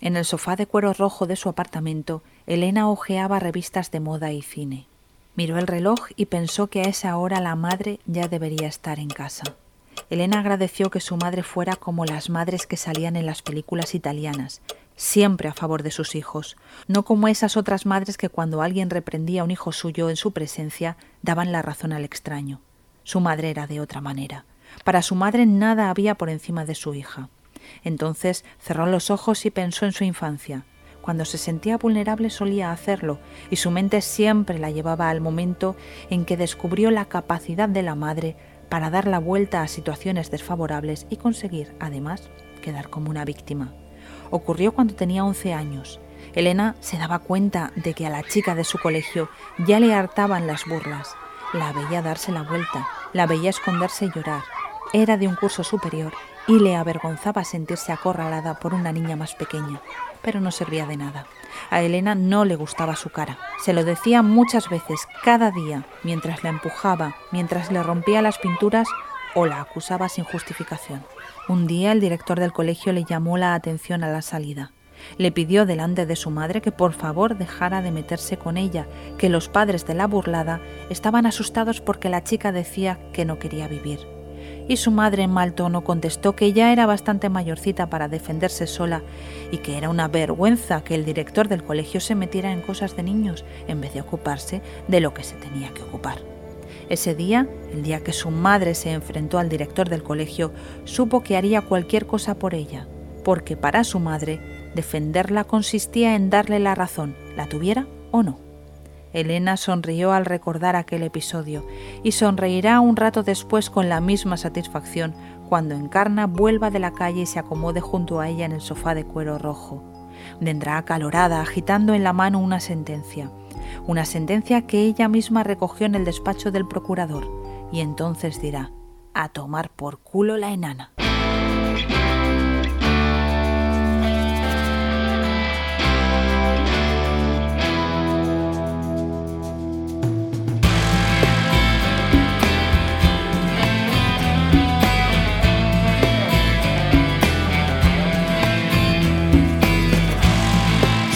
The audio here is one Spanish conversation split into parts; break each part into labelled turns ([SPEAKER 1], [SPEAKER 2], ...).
[SPEAKER 1] En el sofá de cuero rojo de su apartamento, Elena hojeaba revistas de moda y cine. Miró el reloj y pensó que a esa hora la madre ya debería estar en casa. Elena agradeció que su madre fuera como las madres que salían en las películas italianas, siempre a favor de sus hijos, no como esas otras madres que cuando alguien reprendía a un hijo suyo en su presencia daban la razón al extraño. Su madre era de otra manera. Para su madre nada había por encima de su hija. Entonces cerró los ojos y pensó en su infancia. Cuando se sentía vulnerable solía hacerlo, y su mente siempre la llevaba al momento en que descubrió la capacidad de la madre para dar la vuelta a situaciones desfavorables y conseguir, además, quedar como una víctima. Ocurrió cuando tenía 11 años. Elena se daba cuenta de que a la chica de su colegio ya le hartaban las burlas. La veía darse la vuelta, la veía esconderse y llorar. Era de un curso superior y le avergonzaba sentirse acorralada por una niña más pequeña, pero no servía de nada. A Elena no le gustaba su cara. Se lo decía muchas veces, cada día, mientras la empujaba, mientras le rompía las pinturas o la acusaba sin justificación. Un día el director del colegio le llamó la atención a la salida. Le pidió delante de su madre que por favor dejara de meterse con ella, que los padres de la burlada estaban asustados porque la chica decía que no quería vivir y su madre en mal tono contestó que ya era bastante mayorcita para defenderse sola y que era una vergüenza que el director del colegio se metiera en cosas de niños en vez de ocuparse de lo que se tenía que ocupar. Ese día, el día que su madre se enfrentó al director del colegio, supo que haría cualquier cosa por ella, porque para su madre defenderla consistía en darle la razón, la tuviera o no. Elena sonrió al recordar aquel episodio y sonreirá un rato después con la misma satisfacción cuando Encarna vuelva de la calle y se acomode junto a ella en el sofá de cuero rojo. Vendrá acalorada, agitando en la mano una sentencia, una sentencia que ella misma recogió en el despacho del procurador, y entonces dirá, a tomar por culo la enana.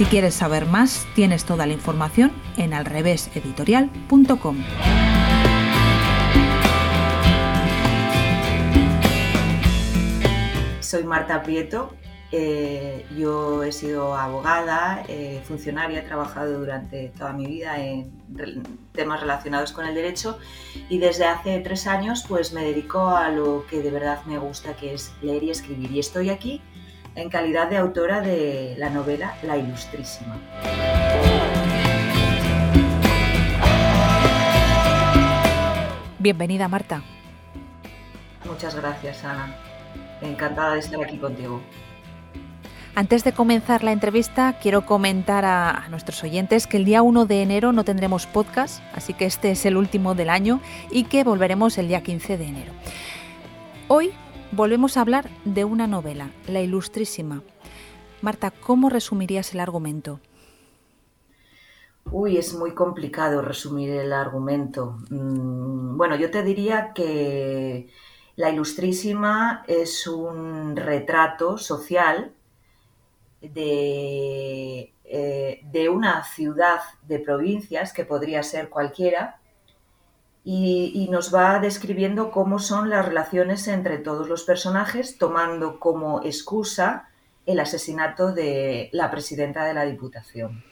[SPEAKER 1] Si quieres saber más, tienes toda la información en alreveseditorial.com.
[SPEAKER 2] Soy Marta Prieto. Eh, yo he sido abogada, eh, funcionaria, he trabajado durante toda mi vida en temas relacionados con el derecho y desde hace tres años pues me dedico a lo que de verdad me gusta, que es leer y escribir. Y estoy aquí en calidad de autora de la novela La Ilustrísima.
[SPEAKER 1] Bienvenida, Marta.
[SPEAKER 2] Muchas gracias, Ana. Encantada de estar aquí contigo.
[SPEAKER 1] Antes de comenzar la entrevista, quiero comentar a, nuestros oyentes que el día 1 de enero no tendremos podcast, así que este es el último del año y que volveremos el día 15 de enero. Hoy volvemos a hablar de una novela, La Ilustrísima. Marta, ¿cómo resumirías el argumento?
[SPEAKER 2] Uy, es muy complicado resumir el argumento. Mm, bueno, yo te diría que La Ilustrísima es un retrato social de, eh, de una ciudad de provincias, que podría ser cualquiera, y, nos va describiendo cómo son las relaciones entre todos los personajes, tomando como excusa el asesinato de la presidenta de la Diputación.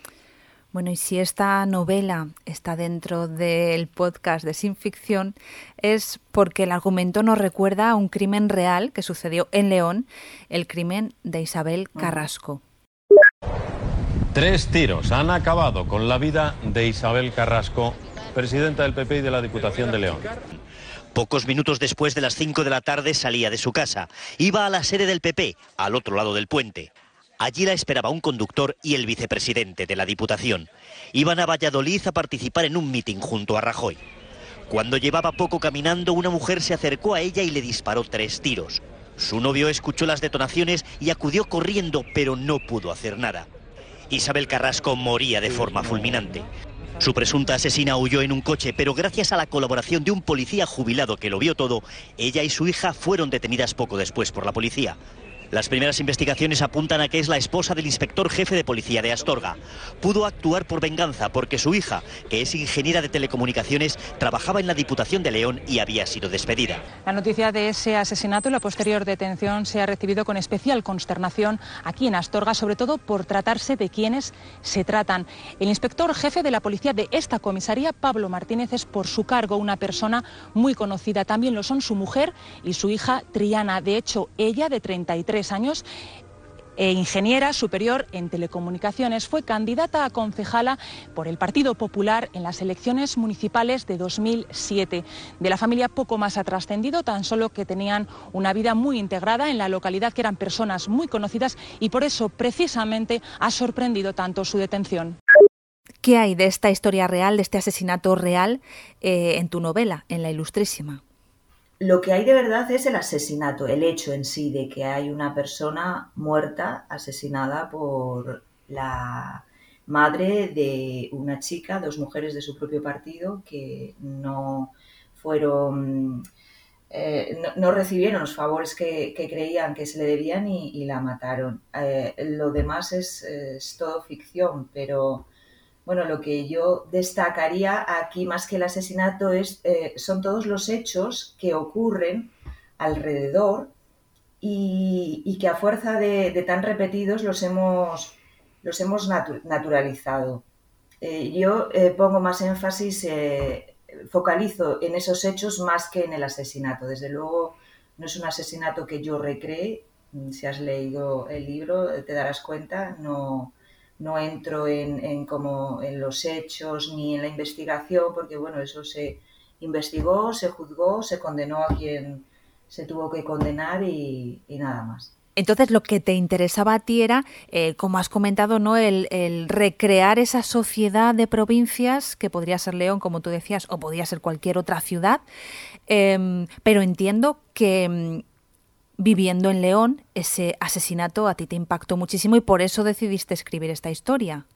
[SPEAKER 1] Bueno, y si esta novela está dentro del podcast de Sin Ficción, es porque el argumento nos recuerda a un crimen real que sucedió en León, el crimen de Isabel Carrasco.
[SPEAKER 3] Tres tiros han acabado con la vida de Isabel Carrasco presidenta del PP y de la Diputación de León.
[SPEAKER 4] Pocos minutos después de las 5 de la tarde salía de su casa. Iba a la sede del PP, al otro lado del puente. Allí la esperaba un conductor y el vicepresidente de la Diputación. Iban a Valladolid a participar en un mitin junto a Rajoy. Cuando llevaba poco caminando, una mujer se acercó a ella y le disparó tres tiros. Su novio escuchó las detonaciones y acudió corriendo, pero no pudo hacer nada. Isabel Carrasco moría de forma fulminante. Su presunta asesina huyó en un coche, pero gracias a la colaboración de un policía jubilado que lo vio todo, ella y su hija fueron detenidas poco después por la policía. Las primeras investigaciones apuntan a que es la esposa del inspector jefe de policía de Astorga. Pudo actuar por venganza porque su hija, que es ingeniera de telecomunicaciones, trabajaba en la Diputación de León y había sido despedida.
[SPEAKER 5] La noticia de ese asesinato y la posterior detención se ha recibido con especial consternación aquí en Astorga, sobre todo por tratarse de quienes se tratan. El inspector jefe de la policía de esta comisaría, Pablo Martínez, es por su cargo una persona muy conocida. También lo son su mujer y su hija Triana. De hecho, ella de 33 años e ingeniera superior en telecomunicaciones. Fue candidata a concejala por el Partido Popular en las elecciones municipales de 2007. De la familia poco más ha trascendido, tan solo que tenían una vida muy integrada en la localidad, que eran personas muy conocidas y por eso precisamente ha sorprendido tanto su detención.
[SPEAKER 1] ¿Qué hay de esta historia real, de este asesinato real eh, en tu novela, en La Ilustrísima?
[SPEAKER 2] Lo que hay de verdad es el asesinato, el hecho en sí de que hay una persona muerta, asesinada por la madre de una chica, dos mujeres de su propio partido que no fueron, eh, no, recibieron los favores que, creían que se le debían y, la mataron. Eh, lo demás es todo ficción, pero bueno, lo que yo destacaría aquí más que el asesinato es, eh, son todos los hechos que ocurren alrededor y, que a fuerza de, tan repetidos los hemos, los hemos naturalizado. Eh, yo eh, pongo más énfasis, focalizo en esos hechos más que en el asesinato. Desde luego no es un asesinato que yo recree, si has leído el libro te darás cuenta, no, no entro en, como en los hechos ni en la investigación, porque bueno, eso se investigó, se juzgó, se condenó a quien se tuvo que condenar y, nada más.
[SPEAKER 1] Entonces, lo que te interesaba a ti era, eh, como has comentado, ¿no? El, recrear esa sociedad de provincias, que podría ser León, como tú decías, o podría ser cualquier otra ciudad. Em, pero entiendo que em, viviendo en León, ese asesinato a ti te impactó muchísimo y por eso decidiste escribir esta historia.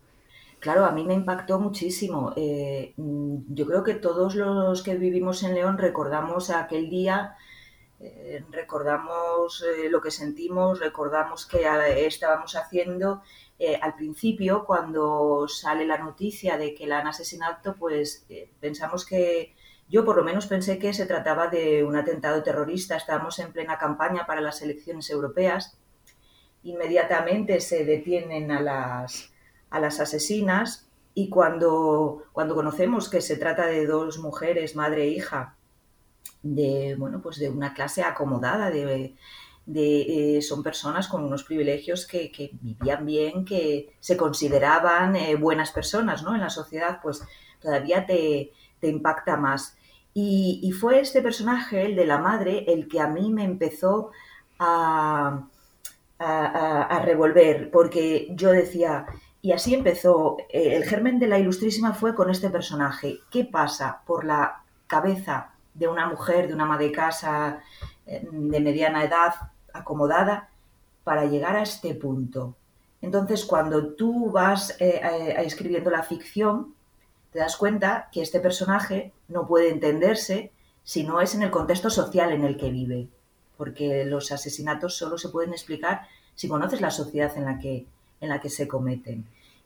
[SPEAKER 2] Claro, a mí me impactó muchísimo. Eh, mm, yo creo que todos los que vivimos en León recordamos aquel día, eh, recordamos eh, lo que sentimos, recordamos que estábamos haciendo. al principio, cuando sale la noticia de que la han asesinado, pues pensamos que, yo por lo menos pensé que se trataba de un atentado terrorista. Estábamos en plena campaña para las elecciones europeas. Inmediatamente se detienen a las, a las asesinas y cuando, cuando conocemos que se trata de dos mujeres, madre e hija, de, bueno, pues de una clase acomodada, de, de, eh, son personas con unos privilegios que, vivían bien, que se consideraban eh, buenas personas ¿no? en la sociedad, pues todavía te, te impacta más. Y, fue este personaje, el de la madre, el que a mí me empezó a, a, revolver, porque yo decía, y así empezó, eh, el germen de la ilustrísima fue con este personaje. ¿Qué pasa por la cabeza de una mujer, de una ama de casa eh, de mediana edad, acomodada, para llegar a este punto? Entonces, cuando tú vas eh, escribiendo la ficción, te das cuenta que este personaje no puede entenderse si no es en el contexto social en el que vive, porque los asesinatos solo se pueden explicar si conoces la sociedad en la que, en la que se cometen.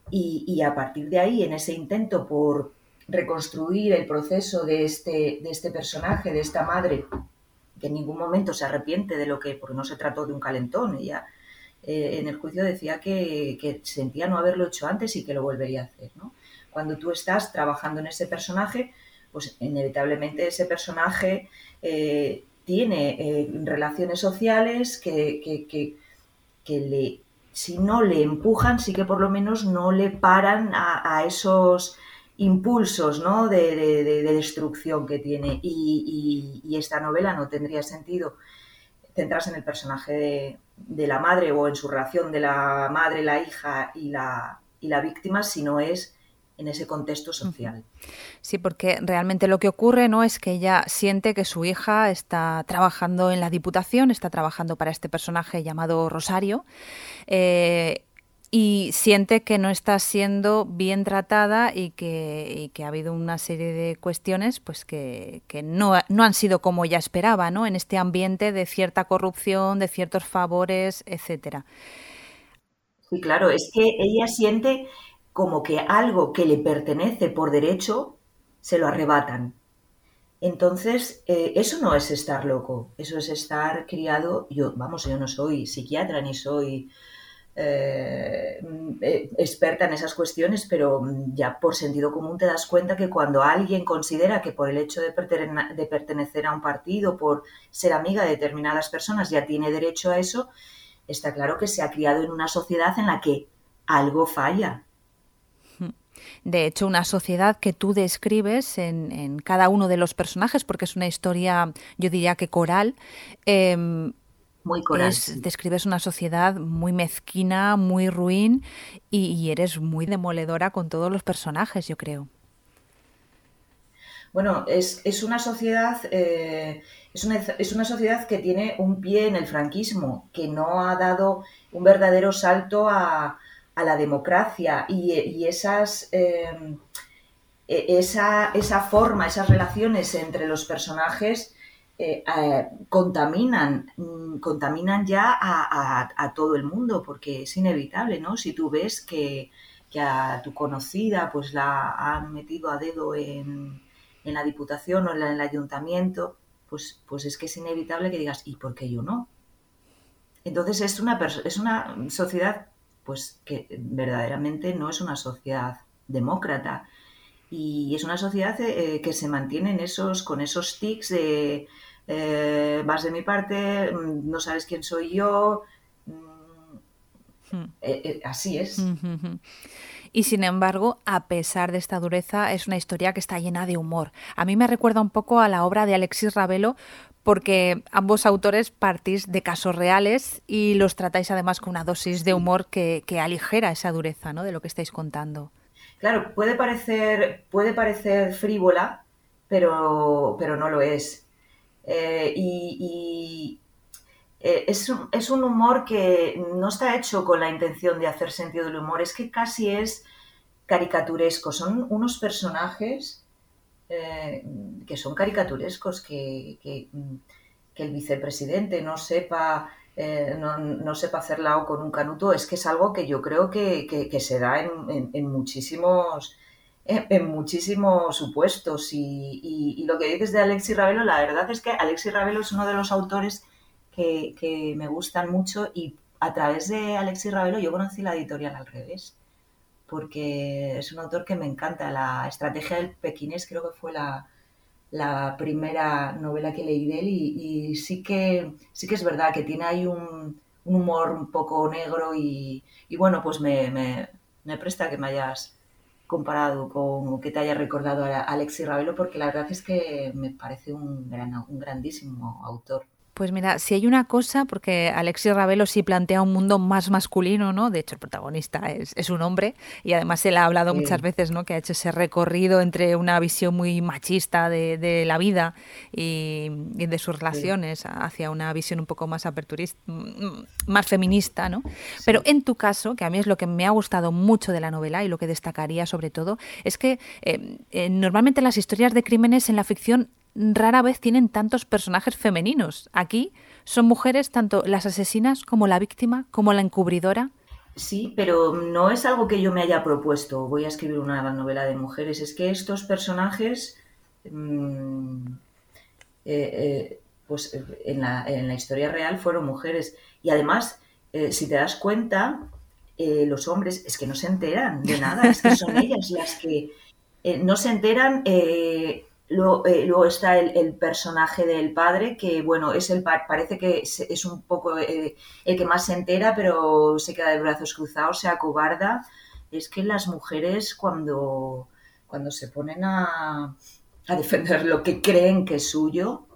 [SPEAKER 2] Y, a partir de ahí, en ese intento por reconstruir el proceso de este, de este personaje, de esta madre, que en ningún momento se arrepiente de lo que, porque no se trató de un calentón, ella eh, en el juicio decía que, que, sentía no haberlo hecho antes y que lo volvería a hacer, ¿no? Cuando tú estás trabajando en ese personaje, pues inevitablemente ese personaje eh, tiene eh, relaciones sociales que, le, si no le empujan, sí que por lo menos no le paran a, esos impulsos ¿no? de, destrucción que tiene. Y, esta novela no tendría sentido centrarse en el personaje de la madre o en su relación de la madre, la hija y la, y la víctima, sino es en ese contexto social.
[SPEAKER 1] Sí, porque realmente lo que ocurre no es que ella siente que su hija está trabajando en la Diputación, está trabajando para este personaje llamado Rosario. Eh, y siente que no está siendo bien tratada y que, ha habido una serie de cuestiones pues que, no, no, han sido como ella esperaba, ¿no? En este ambiente de cierta corrupción, de ciertos favores, etcétera.
[SPEAKER 2] Sí, claro, es que ella siente como que algo que le pertenece por derecho se lo arrebatan. Entonces, eh, eso no es estar loco, eso es estar criado. Yo, vamos, yo no soy psiquiatra ni soy eh, eh, experta en esas cuestiones, pero ya por sentido común te das cuenta que cuando alguien considera que por el hecho de pertenecer a un partido, por ser amiga de determinadas personas, ya tiene derecho a eso, está claro que se ha criado en una sociedad en la que algo falla
[SPEAKER 1] de hecho, una sociedad que tú describes en, cada uno de los personajes, porque es una historia, yo diría que coral.
[SPEAKER 2] Em, muy coral.
[SPEAKER 1] Describes una sociedad muy mezquina, muy ruin y, eres muy demoledora con todos los personajes, yo creo.
[SPEAKER 2] Bueno, es, una sociedad, eh, es, una, es, una, sociedad que tiene un pie en el franquismo, que no ha dado un verdadero salto a, a la democracia y, esas, em, e, esa, esa, forma, esas relaciones entre los personajes eh, eh, contaminan, mm, contaminan ya a, todo el mundo, porque es inevitable, ¿no? Si tú ves que, a tu conocida pues la han metido a dedo en, en la diputación o en, el ayuntamiento, pues, pues es que es inevitable que digas, ¿y por qué yo no? Entonces es una, es una sociedad pues que verdaderamente no es una sociedad demócrata y es una sociedad eh, que se mantiene en esos, con esos tics de eh, vas de mi parte, mm, no sabes quién soy yo, mm, hmm. eh, así es.
[SPEAKER 1] Y sin embargo, a pesar de esta dureza, es una historia que está llena de humor. A mí me recuerda un poco a la obra de Alexis Ravelo porque ambos autores partís de casos reales y los tratáis además con una dosis de humor que, aligera esa dureza ¿no? de lo que estáis contando.
[SPEAKER 2] Claro, puede parecer, puede parecer frívola, pero, pero no lo es. Eh, y, eh, es, un, es, un, humor que no está hecho con la intención de hacer sentido del humor, es que casi es caricaturesco. Son unos personajes eh, que son caricaturescos, que, que, el vicepresidente no sepa, eh, no, sepa hacer con un canuto, es que es algo que yo creo que, se da en, muchísimos en, muchísimos supuestos. Y, lo que dices de Alexi Ravelo, la verdad es que Alexi Ravelo es uno de los autores que, me gustan mucho y a través de Alexi Ravelo yo conocí la editorial al revés porque es un autor que me encanta. La estrategia del pequinés creo que fue la, primera novela que leí de él y, sí, que, sí que es verdad que tiene ahí un, humor un poco negro y, bueno, pues me, me, presta que me hayas comparado con o que te haya recordado a Alexi Ravelo porque la verdad es que me parece un, gran, un grandísimo autor.
[SPEAKER 1] Pues mira, si hay una cosa, porque Alexis Ravelo sí plantea un mundo más masculino, ¿no? De hecho, el protagonista es, un hombre y además él ha hablado muchas veces, ¿no? Que ha hecho ese recorrido entre una visión muy machista de, la vida y, de sus relaciones hacia una visión un poco más aperturista, mm, más feminista, ¿no? Pero en tu caso, que a mí es lo que me ha gustado mucho de la novela y lo que destacaría sobre todo, es que eh, eh, normalmente las historias de crímenes en la ficción rara vez tienen tantos personajes femeninos. Aquí son mujeres tanto las asesinas como la víctima, como la encubridora.
[SPEAKER 2] Sí, pero no es algo que yo me haya propuesto. Voy a escribir una novela de mujeres. Es que estos personajes, mm, eh, eh, pues en la, historia real fueron mujeres. Y además, eh, si te das cuenta, los hombres es que no se enteran de nada. Es que son ellas las que no se enteran eh, luego, está el, personaje del padre, que bueno, es el parece que es, un poco eh, el que más se entera, pero se queda de brazos cruzados, se acobarda. Es que las mujeres cuando, cuando se ponen a, defender lo que creen que es suyo,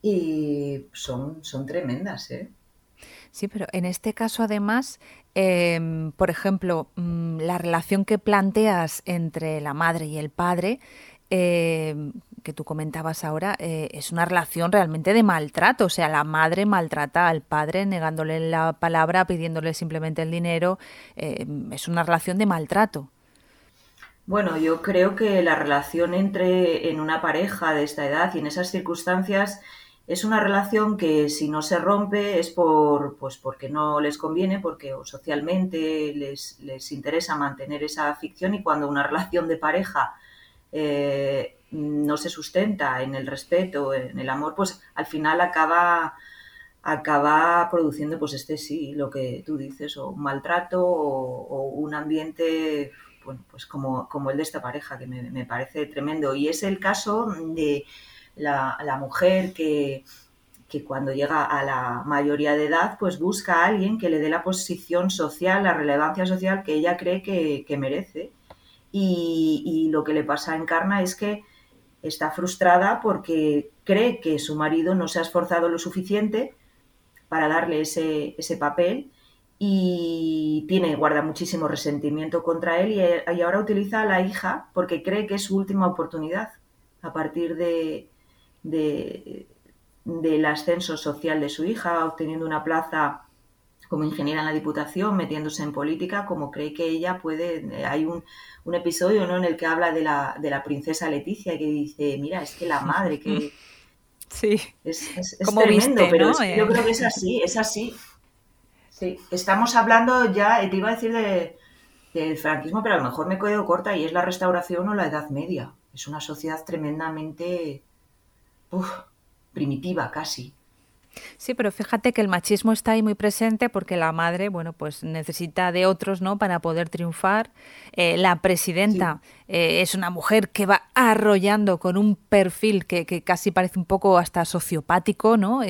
[SPEAKER 2] y son, son tremendas, ¿eh?
[SPEAKER 1] Sí, pero en este caso además, em, por ejemplo, mm, la relación que planteas entre la madre y el padre, em, que tú comentabas ahora, eh, es una relación realmente de maltrato. O sea, la madre maltrata al padre negándole la palabra, pidiéndole simplemente el dinero. Em, es una relación de maltrato.
[SPEAKER 2] Bueno, yo creo que la relación entre en una pareja de esta edad y en esas circunstancias es una relación que si no se rompe es por pues porque no les conviene, porque socialmente les, les interesa mantener esa ficción y cuando una relación de pareja eh, no se sustenta en el respeto, en el amor, pues al final acaba acaba produciendo pues este sí, lo que tú dices, o un maltrato o un ambiente bueno, pues como, como el de esta pareja, que me, parece tremendo. Y es el caso de la, mujer que, cuando llega a la mayoría de edad, pues busca a alguien que le dé la posición social, la relevancia social que ella cree que, merece. Y, lo que le pasa a Encarna es que está frustrada porque cree que su marido no se ha esforzado lo suficiente para darle ese, ese papel y tiene, guarda muchísimo resentimiento contra él y, ahora utiliza a la hija porque cree que es su última oportunidad a partir de, del ascenso social de su hija, obteniendo una plaza como ingeniera en la Diputación, metiéndose en política, como cree que ella puede. Hay un, episodio ¿no? en el que habla de la, de la princesa Leticia que dice, mira, es que la madre que...
[SPEAKER 1] Sí.
[SPEAKER 2] Es, es, tremendo, pero yo creo que es así, es así. Sí, estamos hablando ya, te iba a decir de, del franquismo, pero a lo mejor me quedo corta y es la restauración o la Edad Media. Es una sociedad tremendamente primitiva casi.
[SPEAKER 1] Sí, pero fíjate que el machismo está ahí muy presente porque la madre, bueno, pues necesita de otros, ¿no? Para poder triunfar. Eh, la presidenta eh, es una mujer que va arrollando con un perfil que, casi parece un poco hasta sociopático, ¿no?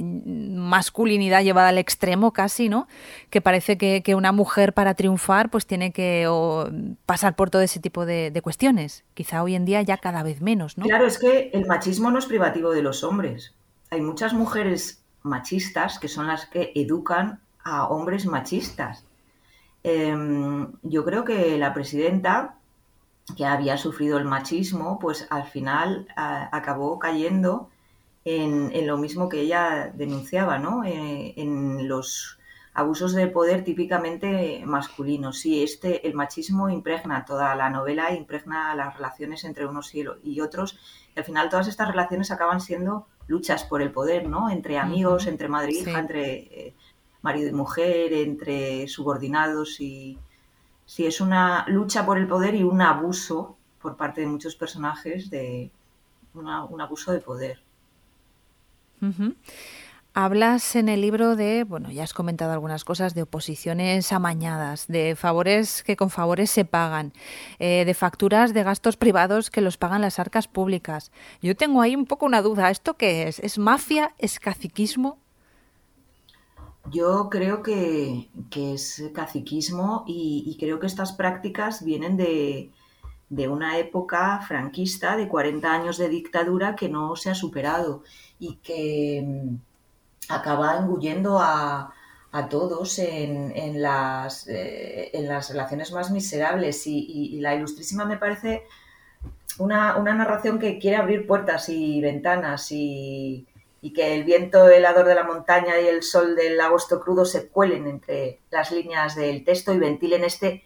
[SPEAKER 1] masculinidad llevada al extremo casi, ¿no? Que parece que, una mujer para triunfar pues tiene que pasar por todo ese tipo de, de cuestiones. Quizá hoy en día ya cada vez menos, ¿no?
[SPEAKER 2] Claro, es que el machismo no es privativo de los hombres hay muchas mujeres machistas que son las que educan a hombres machistas. Em, yo creo que la presidenta, que había sufrido el machismo, pues al final acabó cayendo en, lo mismo que ella denunciaba, ¿no? Eh, en los abusos de poder típicamente masculinos. Sí, este, el machismo impregna toda la novela, impregna las relaciones entre unos y otros, al final todas estas relaciones acaban siendo luchas por el poder, ¿no? Entre amigos, entre madre e hija, entre eh, marido y mujer, entre subordinados y... Sí, es una lucha por el poder y un abuso por parte de muchos personajes de un abuso de poder.
[SPEAKER 1] Hablas en el libro de, bueno, ya has comentado algunas cosas, de oposiciones amañadas, de favores que con favores se pagan, eh, de facturas de gastos privados que los pagan las arcas públicas. Yo tengo ahí un poco una duda, ¿esto qué es? ¿Es mafia? ¿Es caciquismo?
[SPEAKER 2] Yo creo que, es caciquismo y, creo que estas prácticas vienen de, de una época franquista de 40 años de dictadura que no se ha superado y que acaba engullendo a, todos en, las, eh, en las relaciones más miserables. Y, la ilustrísima me parece una, narración que quiere abrir puertas y ventanas y, que el viento helador de la montaña y el sol del agosto crudo se cuelen entre las líneas del texto y ventilen este,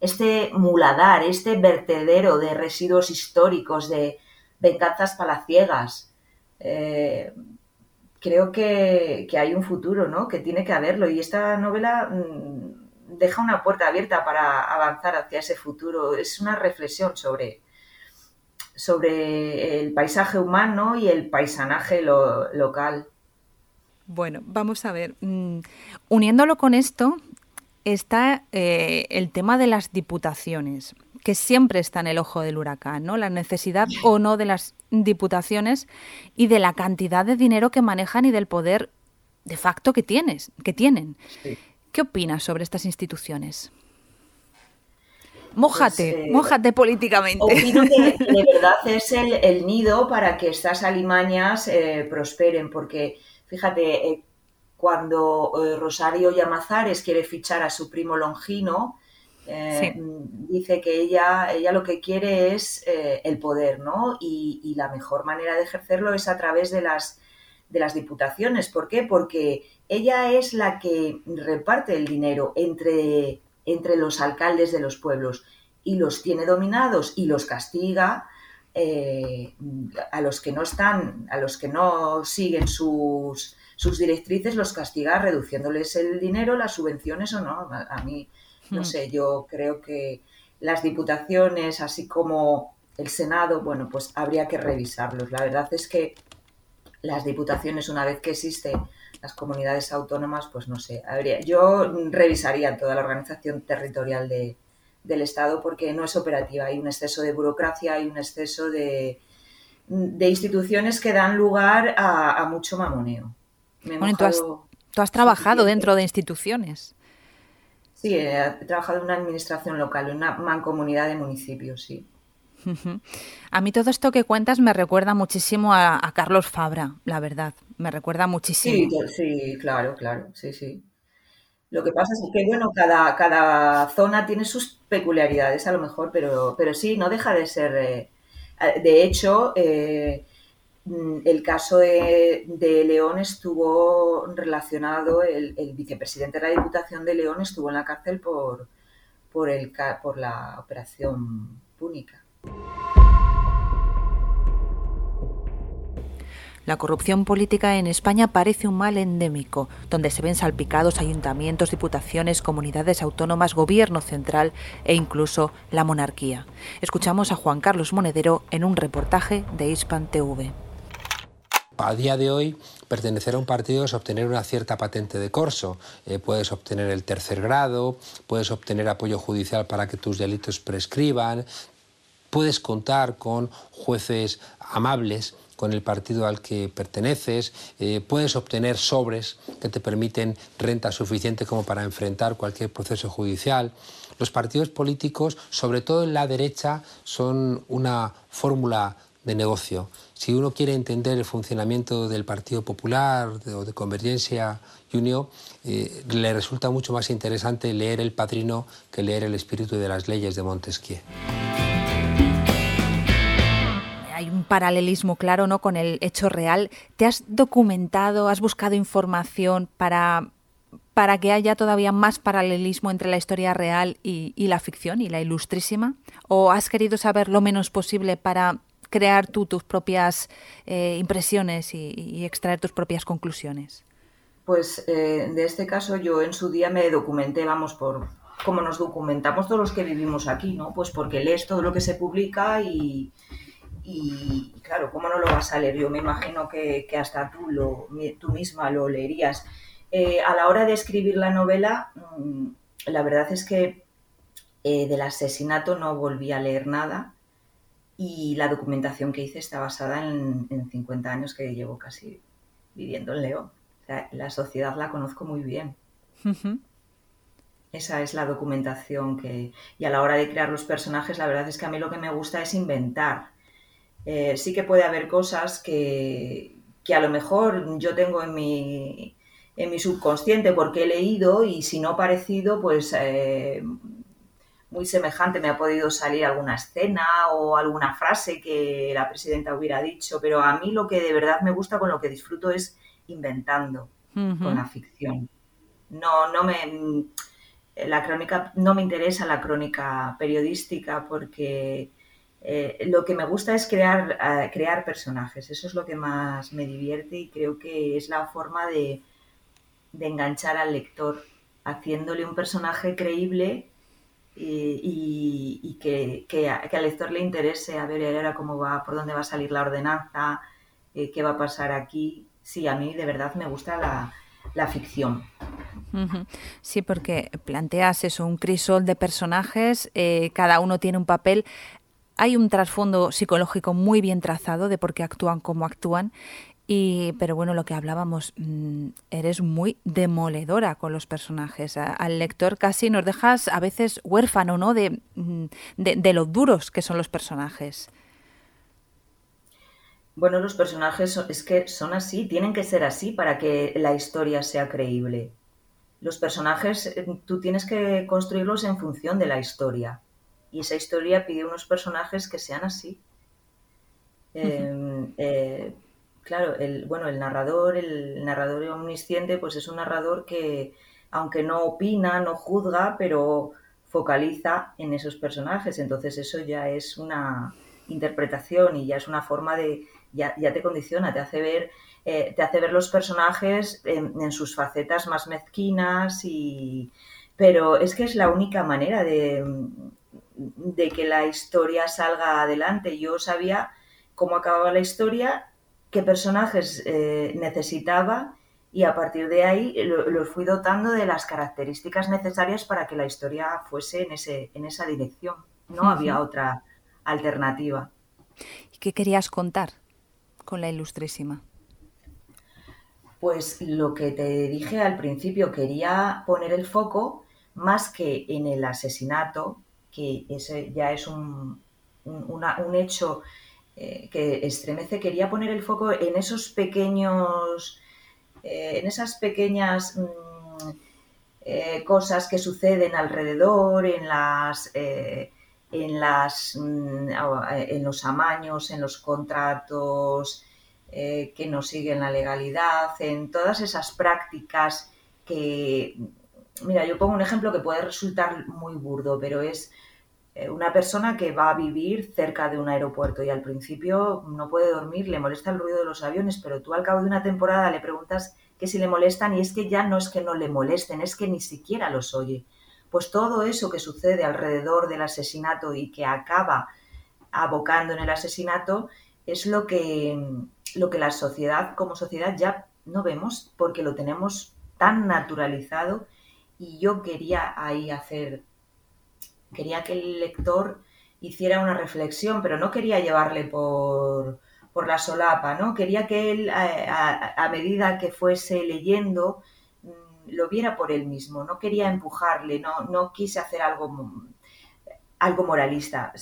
[SPEAKER 2] este muladar, este vertedero de residuos históricos, de venganzas palaciegas. Eh, creo que, hay un futuro, ¿no? Que tiene que haberlo. Y esta novela mm, deja una puerta abierta para avanzar hacia ese futuro. Es una reflexión sobre, sobre el paisaje humano y el paisanaje local.
[SPEAKER 1] Bueno, vamos a ver. Mm, uniéndolo con esto, está eh, el tema de las diputaciones que siempre está en el ojo del huracán, ¿no? La necesidad o no de las diputaciones y de la cantidad de dinero que manejan y del poder de facto que tienes, que tienen. ¿Qué opinas sobre estas instituciones? Mójate, pues, eh, mójate políticamente.
[SPEAKER 2] Opino que de verdad es el, nido para que estas alimañas eh, prosperen, porque fíjate, eh, cuando Rosario Llamazares quiere fichar a su primo Longino, eh, dice que ella, ella lo que quiere es el poder, ¿no? Y, la mejor manera de ejercerlo es a través de las, de las diputaciones. ¿Por qué? Porque ella es la que reparte el dinero entre, entre los alcaldes de los pueblos y los tiene dominados y los castiga eh, a los que no están, a los que no siguen sus, sus directrices, los castiga reduciéndoles el dinero, las subvenciones o no. A, mí, no sé, yo creo que las diputaciones, así como el Senado, bueno, pues habría que revisarlos. La verdad es que las diputaciones, una vez que existen las comunidades autónomas, pues no sé, habría, yo revisaría toda la organización territorial de, del Estado porque no es operativa. Hay un exceso de burocracia, hay un exceso de, de instituciones que dan lugar a, mucho mamoneo.
[SPEAKER 1] bueno, ¿tú, has, trabajado dentro de instituciones.
[SPEAKER 2] Sí, he, trabajado en una administración local, en una mancomunidad de municipios, sí.
[SPEAKER 1] A mí todo esto que cuentas me recuerda muchísimo a, a Carlos Fabra, la verdad. Me recuerda muchísimo.
[SPEAKER 2] Sí, sí, claro, claro, sí, sí. Lo que pasa es que, bueno, cada, cada zona tiene sus peculiaridades a lo mejor, pero, pero sí, no deja de ser. Eh, de hecho, eh, el caso de, León estuvo relacionado, el, vicepresidente de la Diputación de León estuvo en la cárcel por, por, por la operación púnica.
[SPEAKER 1] La corrupción política en España parece un mal endémico, donde se ven salpicados ayuntamientos, diputaciones, comunidades autónomas, gobierno central e incluso la monarquía. Escuchamos a Juan Carlos Monedero en un reportaje de Hispan TV.
[SPEAKER 6] A día de hoy, pertenecer a un partido es obtener una cierta patente de corso. Eh, puedes obtener el tercer grado, puedes obtener apoyo judicial para que tus delitos prescriban, puedes contar con jueces amables con el partido al que perteneces, eh, puedes obtener sobres que te permiten renta suficiente como para enfrentar cualquier proceso judicial. Los partidos políticos, sobre todo en la derecha, son una fórmula de negocio. Si uno quiere entender el funcionamiento del Partido Popular o de Convergencia Unión, eh, le resulta mucho más interesante leer El Padrino que leer El Espíritu de las Leyes de Montesquieu
[SPEAKER 1] paralelismo claro ¿no? con el hecho real. ¿Te has documentado, has buscado información para, para que haya todavía más paralelismo entre la historia real y, la ficción y la ilustrísima? ¿O has querido saber lo menos posible para crear tú tus propias eh, impresiones y, extraer tus propias conclusiones?
[SPEAKER 2] Pues eh, de este caso yo en su día me documenté, vamos, por como nos documentamos todos los que vivimos aquí, ¿no? Pues porque lees todo lo que se publica y, y claro, ¿cómo no lo vas a leer? Yo me imagino que, hasta tú, lo, tú misma lo leerías. Eh, a la hora de escribir la novela, mm, la verdad es que del asesinato no volví a leer nada y la documentación que hice está basada en, 50 años que llevo casi viviendo en León. la sociedad la conozco muy bien. Esa es la documentación que... Y a la hora de crear los personajes, la verdad es que a mí lo que me gusta es inventar. Eh, sí que puede haber cosas que, a lo mejor yo tengo en mi, en mi subconsciente porque he leído y si no parecido, pues eh, muy semejante me ha podido salir alguna escena o alguna frase que la presidenta hubiera dicho, pero a mí lo que de verdad me gusta con lo que disfruto es inventando con la ficción. No, no me la crónica no me interesa la crónica periodística porque eh, lo que me gusta es crear, eh, crear personajes, eso es lo que más me divierte y creo que es la forma de, enganchar al lector, haciéndole un personaje creíble y, que, al lector le interese a ver ahora cómo va, por dónde va a salir la ordenanza, eh, qué va a pasar aquí. Sí, a mí de verdad me gusta la, ficción.
[SPEAKER 1] Sí, porque planteas eso, un crisol de personajes, cada uno tiene un papel hay un trasfondo psicológico muy bien trazado de por qué actúan como actúan. Y, pero bueno, lo que hablábamos, mm, eres muy demoledora con los personajes. al lector casi nos dejas a veces huérfano, ¿no? De, mm, de, lo duros que son los personajes.
[SPEAKER 2] Bueno, los personajes es que son así, tienen que ser así para que la historia sea creíble. Los personajes, eh, tú tienes que construirlos en función de la historia. Y esa historia pide unos personajes que sean así. Eh, claro, el, bueno, el narrador, el narrador omnisciente, pues es un narrador que, aunque no opina, no juzga, pero focaliza en esos personajes. Entonces eso ya es una interpretación y ya es una forma de, ya, te condiciona, te hace ver, eh, te hace ver los personajes en, sus facetas más mezquinas y... Pero es que es la única manera de, de que la historia salga adelante. Yo sabía cómo acababa la historia, qué personajes eh, necesitaba y a partir de ahí los fui dotando de las características necesarias para que la historia fuese en, ese, en esa dirección. No había otra alternativa.
[SPEAKER 1] ¿Y qué querías contar con la ilustrísima?
[SPEAKER 2] Pues lo que te dije al principio, quería poner el foco más que en el asesinato, que ese ya es un, un, hecho eh, que estremece, quería poner el foco en esos pequeños eh, en esas pequeñas mm, eh, cosas que suceden alrededor, en las, en, las mm, en los amaños, en los contratos que no siguen la legalidad, en todas esas prácticas que, mira, yo pongo un ejemplo que puede resultar muy burdo, pero es una persona que va a vivir cerca de un aeropuerto y al principio no puede dormir, le molesta el ruido de los aviones, pero tú al cabo de una temporada le preguntas que si le molestan y es que ya no es que no le molesten, es que ni siquiera los oye. Pues todo eso que sucede alrededor del asesinato y que acaba abocando en el asesinato es lo que, lo que la sociedad como sociedad ya no vemos porque lo tenemos tan naturalizado y yo quería ahí hacer, quería que el lector hiciera una reflexión, pero no quería llevarle por, por la solapa, ¿no? Quería que él, a, medida que fuese leyendo, mm, lo viera por él mismo, no quería empujarle, no, no quise hacer algo, algo moralista.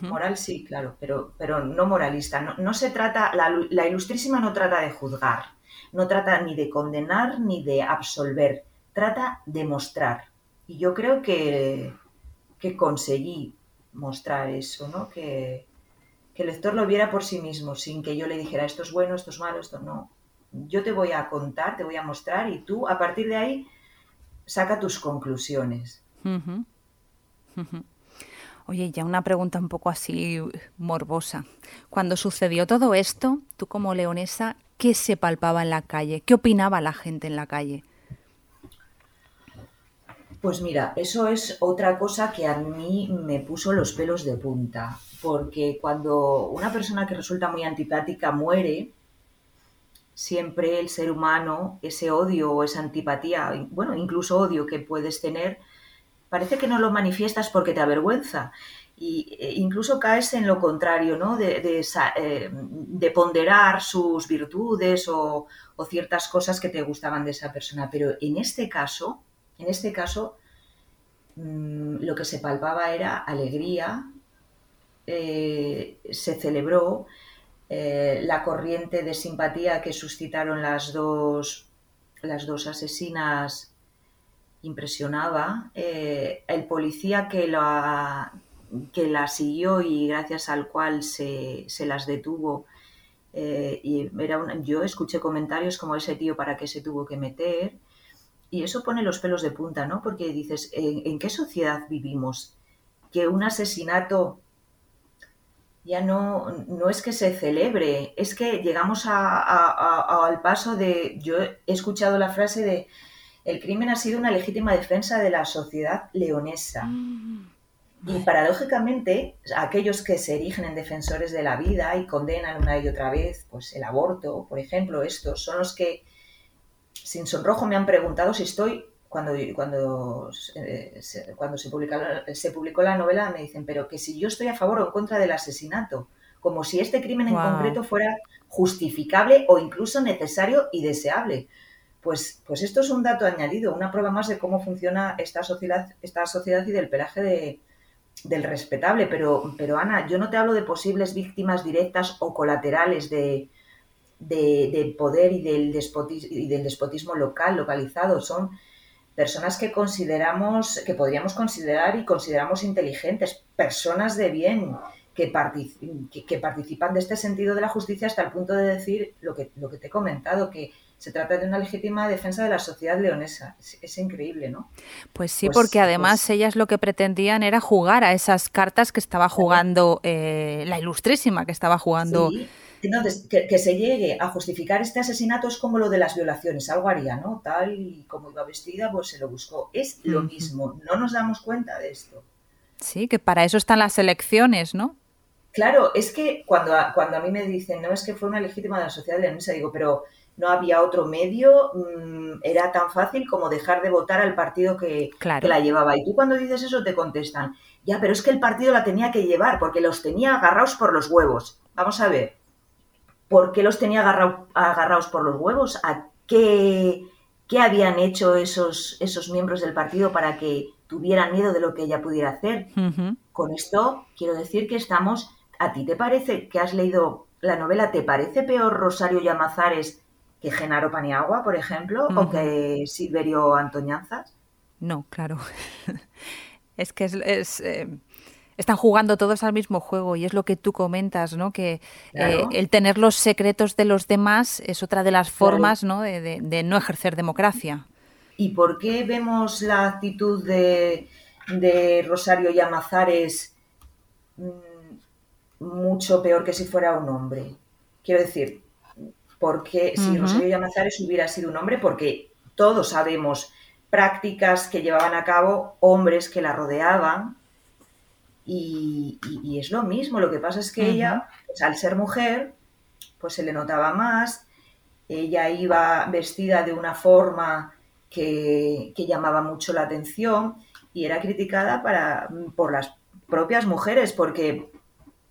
[SPEAKER 2] Moral sí, claro, pero, pero no moralista. No, se trata, la, la, ilustrísima no trata de juzgar, no trata ni de condenar ni de absolver, trata de mostrar. Y yo creo que, que conseguí mostrar eso, ¿no? Que, que el lector lo viera por sí mismo, sin que yo le dijera esto es bueno, esto es malo, esto no. Yo te voy a contar, te voy a mostrar y tú a partir de ahí saca tus conclusiones.
[SPEAKER 1] Oye, ya una pregunta un poco así morbosa. Cuando sucedió todo esto, tú como leonesa, ¿qué se palpaba en la calle? ¿Qué opinaba la gente en la calle?
[SPEAKER 2] Pues mira, eso es otra cosa que a mí me puso los pelos de punta, porque cuando una persona que resulta muy antipática muere, siempre el ser humano, ese odio o esa antipatía, bueno, incluso odio que puedes tener, parece que no lo manifiestas porque te avergüenza. Y e incluso caes en lo contrario, ¿no? De, eh, ponderar sus virtudes o, o ciertas cosas que te gustaban de esa persona. Pero en este caso, en este caso, mm, lo que se palpaba era alegría, eh, se celebró eh, la corriente de simpatía que suscitaron las dos, las dos asesinas impresionaba. Eh, el policía que la, que la siguió y gracias al cual se, las detuvo, y era yo escuché comentarios como ese tío para qué se tuvo que meter. Y eso pone los pelos de punta, ¿no? Porque dices, ¿en, qué sociedad vivimos? Que un asesinato ya no, no es que se celebre, es que llegamos al paso de, yo he escuchado la frase de, el crimen ha sido una legítima defensa de la sociedad leonesa. Mm. Y paradójicamente, aquellos que se erigen en defensores de la vida y condenan una y otra vez pues, el aborto, por ejemplo, estos son los que sin sonrojo me han preguntado si estoy, cuando, cuando, eh, se, cuando se, publica, se publicó la novela, me dicen, pero que si yo estoy a favor o en contra del asesinato, como si este crimen en concreto fuera justificable o incluso necesario y deseable. Pues, pues esto es un dato añadido, una prueba más de cómo funciona esta sociedad, esta sociedad y del pelaje de, del respetable, pero, pero Ana, yo no te hablo de posibles víctimas directas o colaterales de, del poder y del, despotismo, y del despotismo local, localizado. Son personas que consideramos, que podríamos considerar y consideramos inteligentes, personas de bien, que, que, participan de este sentido de la justicia hasta el punto de decir lo que, lo que te he comentado, que se trata de una legítima defensa de la sociedad leonesa. Es, increíble, ¿no?
[SPEAKER 1] Pues sí, pues, porque además pues ellas lo que pretendían era jugar a esas cartas que estaba jugando eh, la ilustrísima, que estaba jugando...
[SPEAKER 2] que, se llegue a justificar este asesinato es como lo de las violaciones, algo haría, ¿no? Tal y como iba vestida, pues se lo buscó. Es lo mismo, no nos damos cuenta de esto.
[SPEAKER 1] Sí, que para eso están las elecciones, ¿no?
[SPEAKER 2] Claro, es que cuando a, cuando a mí me dicen, no es que fue una legítima de la sociedad leonesa, digo, pero no había otro medio, mm, era tan fácil como dejar de votar al partido que, que, la llevaba. Y tú cuando dices eso te contestan, ya, pero es que el partido la tenía que llevar porque los tenía agarrados por los huevos. Vamos a ver, ¿por qué los tenía agarrados por los huevos? ¿A qué, qué habían hecho esos, esos miembros del partido para que tuvieran miedo de lo que ella pudiera hacer? Con esto quiero decir que estamos, ¿a ti te parece que has leído la novela, ¿te parece peor Rosario Llamazares que Genaro Paniagua, por ejemplo, o que Silverio Antoñanzas?
[SPEAKER 1] No, claro. es que es, eh, están jugando todos al mismo juego y es lo que tú comentas, ¿no? Que eh, el tener los secretos de los demás es otra de las formas, ¿no? De, no ejercer democracia.
[SPEAKER 2] ¿Y por qué vemos la actitud de, Rosario Llamazares mm, mucho peor que si fuera un hombre? Quiero decir, porque si Rosario Llamazares hubiera sido un hombre, porque todos sabemos prácticas que llevaban a cabo hombres que la rodeaban, y, es lo mismo, lo que pasa es que ella, pues, al ser mujer, pues se le notaba más, ella iba vestida de una forma que, llamaba mucho la atención y era criticada para, por las propias mujeres, porque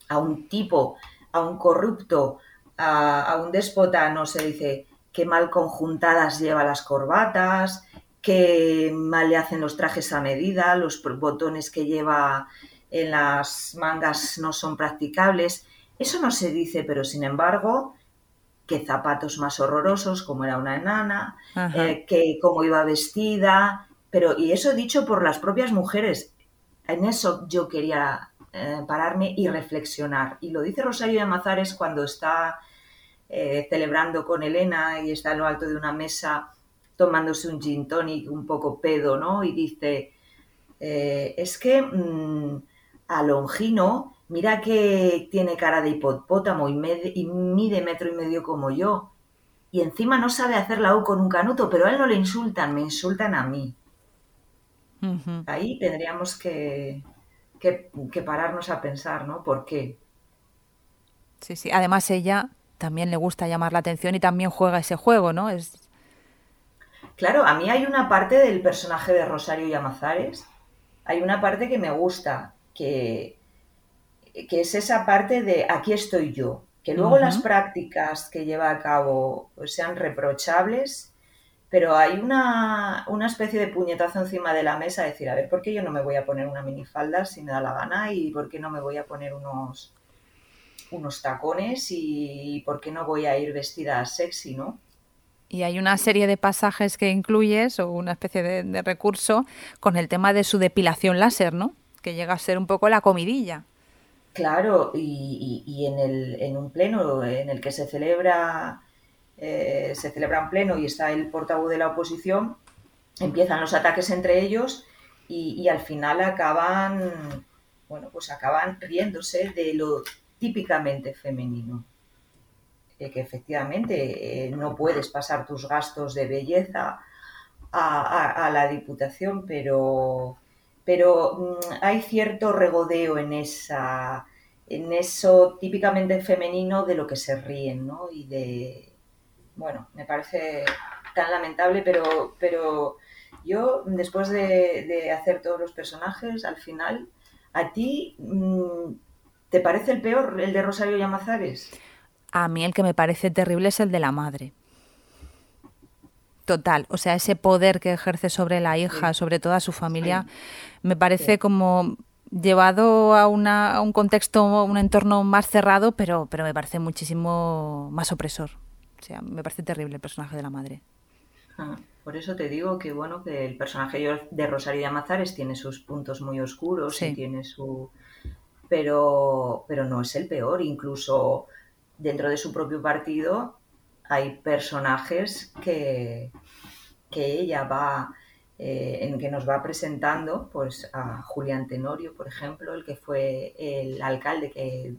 [SPEAKER 2] a un tipo, a un corrupto, a, a un déspota no se dice qué mal conjuntadas lleva las corbatas, qué mal le hacen los trajes a medida, los botones que lleva en las mangas no son practicables. Eso no se dice, pero sin embargo, que zapatos más horrorosos, como era una enana, eh, que cómo iba vestida, pero y eso dicho por las propias mujeres. En eso yo quería eh, pararme y reflexionar. Y lo dice Rosario de Mazares cuando está eh, celebrando con Elena y está en lo alto de una mesa tomándose un gin tonic un poco pedo, ¿no? Y dice, es que mm, a Longino, mira que tiene cara de hipopótamo y, mide metro y medio como yo. Y encima no sabe hacer la U con un canuto, pero a él no le insultan, me insultan a mí. Ahí tendríamos que, que, pararnos a pensar, ¿no? ¿Por qué?
[SPEAKER 1] Sí, sí. Además ella también le gusta llamar la atención y también juega ese juego, ¿no? Es...
[SPEAKER 2] Claro, a mí hay una parte del personaje de Rosario Llamazares, hay una parte que me gusta, que, es esa parte de aquí estoy yo. Que luego las prácticas que lleva a cabo sean reprochables, pero hay una, especie de puñetazo encima de la mesa, decir, a ver, ¿por qué yo no me voy a poner una minifalda si me da la gana? ¿Y por qué no me voy a poner unos, unos tacones? ¿Y por qué no voy a ir vestida sexy, no?
[SPEAKER 1] Y hay una serie de pasajes que incluyes, o una especie de recurso, con el tema de su depilación láser, ¿no? Que llega a ser un poco la comidilla.
[SPEAKER 2] Claro, y, en, el, en, un pleno en el que se celebra, eh, se celebra un pleno y está el portavoz de la oposición, empiezan los ataques entre ellos y, al final acaban, bueno, pues acaban riéndose de lo típicamente femenino. Eh, que efectivamente eh, no puedes pasar tus gastos de belleza a la Diputación, pero pero mm, hay cierto regodeo en esa en eso típicamente femenino de lo que se ríen, ¿no? Y de bueno, me parece tan lamentable, pero, pero yo después de, hacer todos los personajes, al final, ¿a ti mm, te parece el peor, el de Rosario Llamazares?
[SPEAKER 1] A mí el que me parece terrible es el de la madre. Total, o sea, ese poder que ejerce sobre la hija, sobre toda su familia, me parece como llevado a, una, a, un contexto, un entorno más cerrado, pero, pero me parece muchísimo más opresor. O sea, me parece terrible el personaje de la madre.
[SPEAKER 2] Ah, por eso te digo que bueno que el personaje de Rosario Llamazares tiene sus puntos muy oscuros y tiene su pero pero no es el peor, incluso dentro de su propio partido hay personajes que, que ella va eh, en que nos va presentando pues a Julián Tenorio, por ejemplo, el que fue el alcalde que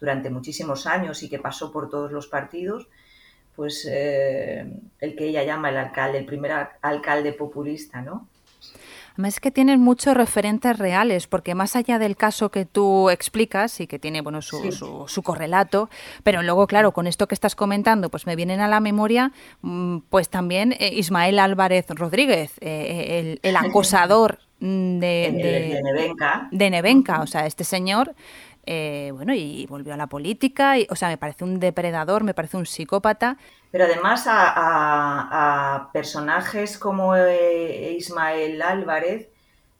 [SPEAKER 2] durante muchísimos años y que pasó por todos los partidos, pues eh, el que ella llama el alcalde, el primer alcalde populista, ¿no?
[SPEAKER 1] Además es que tienen muchos referentes reales, porque más allá del caso que tú explicas y que tiene bueno su, su, correlato, pero luego, claro, con esto que estás comentando, pues me vienen a la memoria mm, pues también eh, Ismael Álvarez Rodríguez, el, el, acosador de,
[SPEAKER 2] de, de Nevenka.
[SPEAKER 1] De Nevenka, o sea, este señor eh, bueno, y volvió a la política, y, o sea, me parece un depredador, me parece un psicópata.
[SPEAKER 2] Pero además a, personajes como eh, Ismael Álvarez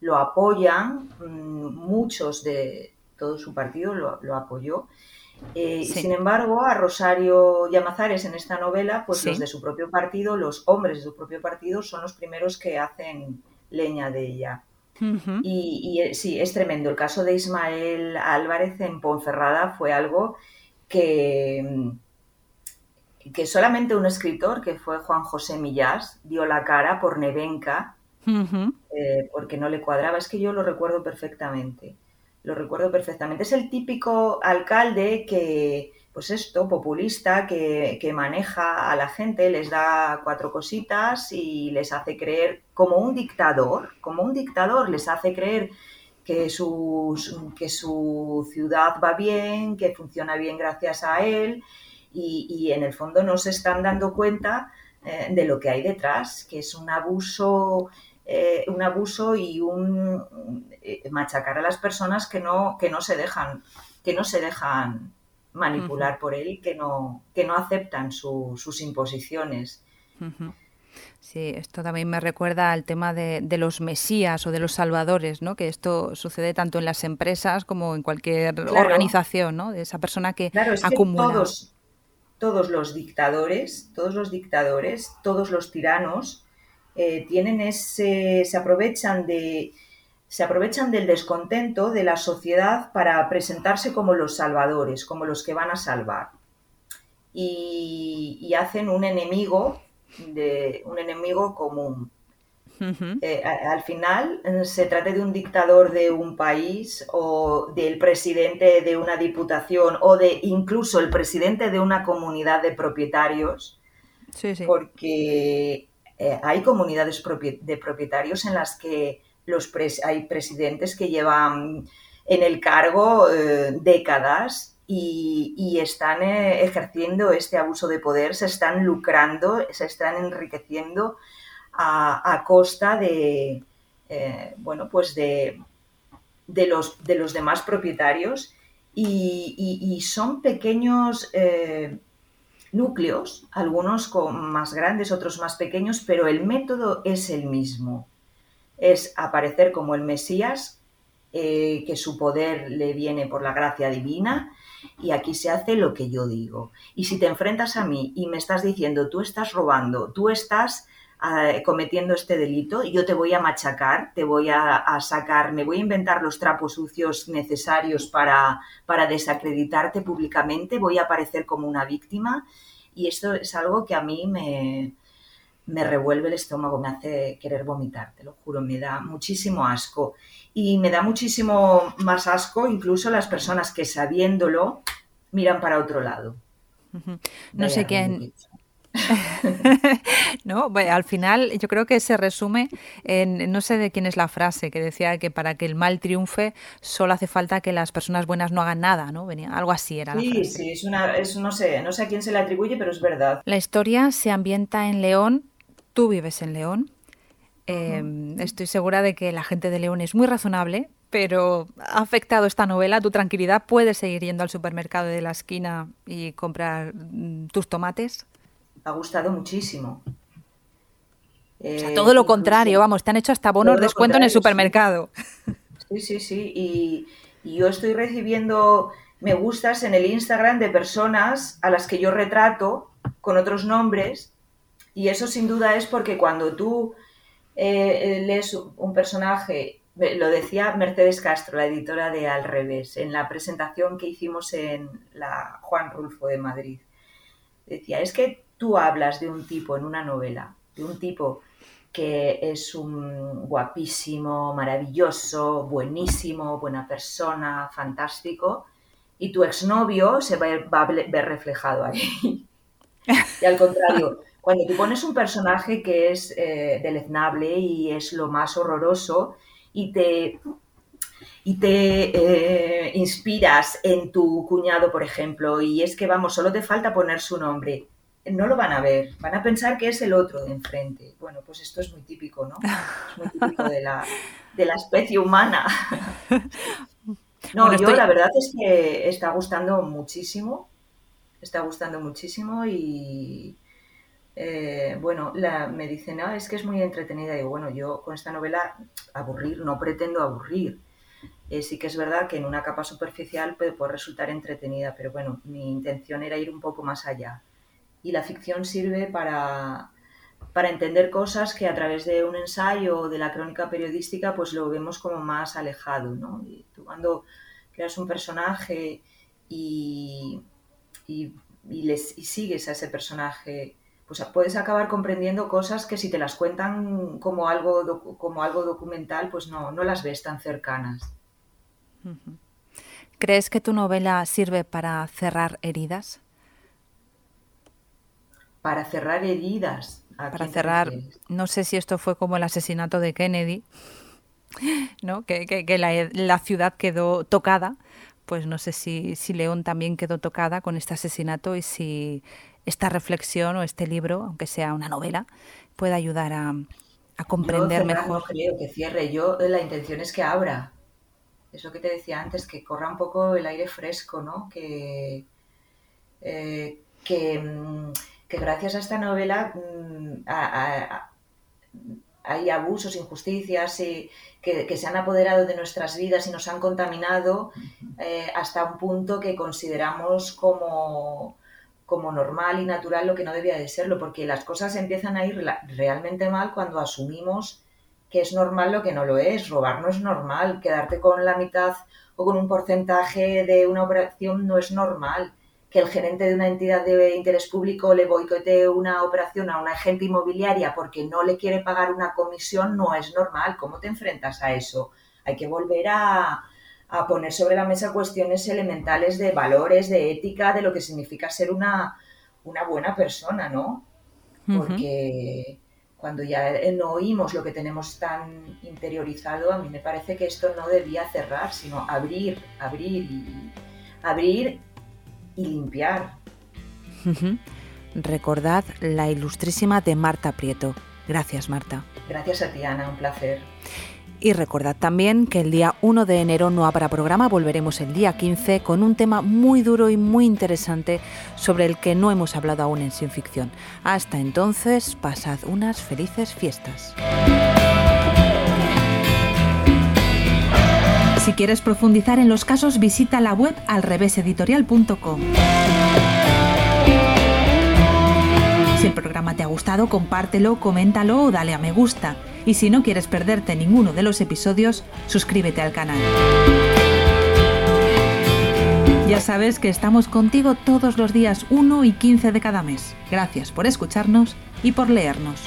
[SPEAKER 2] lo apoyan, mm, muchos de todo su partido lo, apoyó. Eh, sin embargo, a Rosario Llamazares en esta novela, pues los de su propio partido, los hombres de su propio partido, son los primeros que hacen leña de ella y, eh, sí, es tremendo. El caso de Ismael Álvarez en Ponferrada fue algo que, mm, que solamente un escritor, que fue Juan José Millás, dio la cara por Nevenka, eh, porque no le cuadraba. Es que yo lo recuerdo perfectamente. Lo recuerdo perfectamente. Es el típico alcalde que, pues esto, populista, que, maneja a la gente, les da cuatro cositas y les hace creer como un dictador, como un dictador les hace creer que, que su ciudad va bien, que funciona bien gracias a él y, en el fondo no se están dando cuenta eh, de lo que hay detrás, que es un abuso, eh, un abuso y un eh, machacar a las personas que no, que no se dejan, que no se dejan manipular por él que no, que no aceptan sus imposiciones.
[SPEAKER 1] Sí, esto también me recuerda al tema de, los mesías o de los salvadores, ¿no? Que esto sucede tanto en las empresas como en cualquier organización, ¿no? De esa persona que acumula.
[SPEAKER 2] todos, todos los dictadores, todos los dictadores, todos los tiranos eh, tienen ese, se aprovechan de, se aprovechan del descontento de la sociedad para presentarse como los salvadores, como los que van a salvar. Y, hacen un enemigo, de, un enemigo común. Eh, al final eh, se trata de un dictador de un país o del presidente de una diputación o de incluso el presidente de una comunidad de propietarios, porque eh, hay comunidades de propietarios en las que los hay presidentes que llevan en el cargo eh, décadas y, están eh, ejerciendo este abuso de poder, se están lucrando, se están enriqueciendo a, costa de, eh, bueno, pues de, de, los, de los demás propietarios y, son pequeños núcleos, algunos más grandes, otros más pequeños, pero el método es el mismo es aparecer como el Mesías, eh, que su poder le viene por la gracia divina y aquí se hace lo que yo digo. Y si te enfrentas a mí y me estás diciendo, tú estás robando, tú estás cometiendo este delito, yo te voy a machacar, te voy a, sacar, me voy a inventar los trapos sucios necesarios para, para desacreditarte públicamente, voy a aparecer como una víctima y esto es algo que a mí me, me revuelve el estómago, me hace querer vomitar, te lo juro, me da muchísimo asco. Y me da muchísimo más asco incluso las personas que sabiéndolo miran para otro lado.
[SPEAKER 1] No sé quién... no, al final yo creo que se resume en, no sé de quién es la frase que decía que para que el mal triunfe solo hace falta que las personas buenas no hagan nada, ¿no? Venía, algo así era.
[SPEAKER 2] Sí,
[SPEAKER 1] la frase.
[SPEAKER 2] sí, es una, es, no sé, no sé a quién se le atribuye, pero es verdad.
[SPEAKER 1] La historia se ambienta en León, Tú vives en León. Em, estoy segura de que la gente de León es muy razonable, pero ha afectado esta novela tu tranquilidad. ¿Puedes seguir yendo al supermercado de la esquina y comprar mm, tus tomates?
[SPEAKER 2] Ha gustado muchísimo.
[SPEAKER 1] todo lo contrario, vamos, te han hecho hasta bonos descuento en el supermercado.
[SPEAKER 2] Sí, sí, sí. Y, y yo estoy recibiendo me gustas en el Instagram de personas a las que yo retrato con otros nombres y eso sin duda es porque cuando tú eh, eh, lees un personaje, lo decía Mercedes Castro, la editora de Al Revés, en la presentación que hicimos en la Juan Rulfo de Madrid, decía, es que tú hablas de un tipo en una novela, de un tipo que es un guapísimo, maravilloso, buenísimo, buena persona, fantástico, y tu exnovio se va, a ver reflejado ahí. y al contrario, cuando tú pones un personaje que es eh, deleznable y es lo más horroroso y te, y te eh, inspiras en tu cuñado, por ejemplo, y es que, vamos, solo te falta poner su nombre, no lo van a ver, van a pensar que es el otro de enfrente. Bueno, pues esto es muy típico, ¿no? Es muy típico de la, de la especie humana. No, yo la verdad es que está gustando muchísimo, está gustando muchísimo y eh, bueno, la, me dicen, no, es que es muy entretenida. Y bueno, yo con esta novela aburrir, no pretendo aburrir. Eh, sí que es verdad que en una capa superficial puede, puede resultar entretenida, pero bueno, mi intención era ir un poco más allá. Y la ficción sirve para, para entender cosas que a través de un ensayo o de la crónica periodística pues lo vemos como más alejado, ¿no? Y cuando creas un personaje y, y, les, sigues a ese personaje, pues puedes acabar comprendiendo cosas que si te las cuentan como algo, como algo documental, pues no, no las ves tan cercanas.
[SPEAKER 1] ¿Crees que tu novela sirve para cerrar heridas?
[SPEAKER 2] Para cerrar heridas
[SPEAKER 1] para cerrar, no sé si esto fue como el asesinato de Kennedy, ¿no? que, la, ciudad quedó tocada, pues no sé si, si León también quedó tocada con este asesinato y si esta reflexión o este libro, aunque sea una novela, puede ayudar a, comprender mejor.
[SPEAKER 2] No creo que cierre, yo la intención es que abra. Eso que te decía antes, que corra un poco el aire fresco, ¿no? Que, eh, que mm, que gracias a esta novela mm, hay abusos, injusticias y que, se han apoderado de nuestras vidas y nos han contaminado eh, hasta un punto que consideramos como, como normal y natural lo que no debía de serlo, porque las cosas empiezan a ir realmente mal cuando asumimos que es normal lo que no lo es. Robar no es normal, quedarte con la mitad o con un porcentaje de una operación no es normal que el gerente de una entidad de interés público le boicotee una operación a una agente inmobiliaria porque no le quiere pagar una comisión no es normal. ¿Cómo te enfrentas a eso? Hay que volver a, poner sobre la mesa cuestiones elementales de valores, de ética, de lo que significa ser una, una buena persona, ¿no? Porque cuando ya no oímos lo que tenemos tan interiorizado, a mí me parece que esto no debía cerrar, sino abrir, abrir y abrir y limpiar.
[SPEAKER 1] Recordad la ilustrísima de Marta Prieto. Gracias, Marta.
[SPEAKER 2] Gracias a ti, Ana, un placer.
[SPEAKER 1] Y recordad también que el día 1 de enero no habrá programa, volveremos el día 15 con un tema muy duro y muy interesante sobre el que no hemos hablado aún en Sin Ficción. Hasta entonces, pasad unas felices fiestas. Si quieres profundizar en los casos, visita la web alreveseditorial.com. Si el programa te ha gustado, compártelo, coméntalo o dale a me gusta. Y si no quieres perderte ninguno de los episodios, suscríbete al canal. Ya sabes que estamos contigo todos los días 1 y 15 de cada mes. Gracias por escucharnos y por leernos.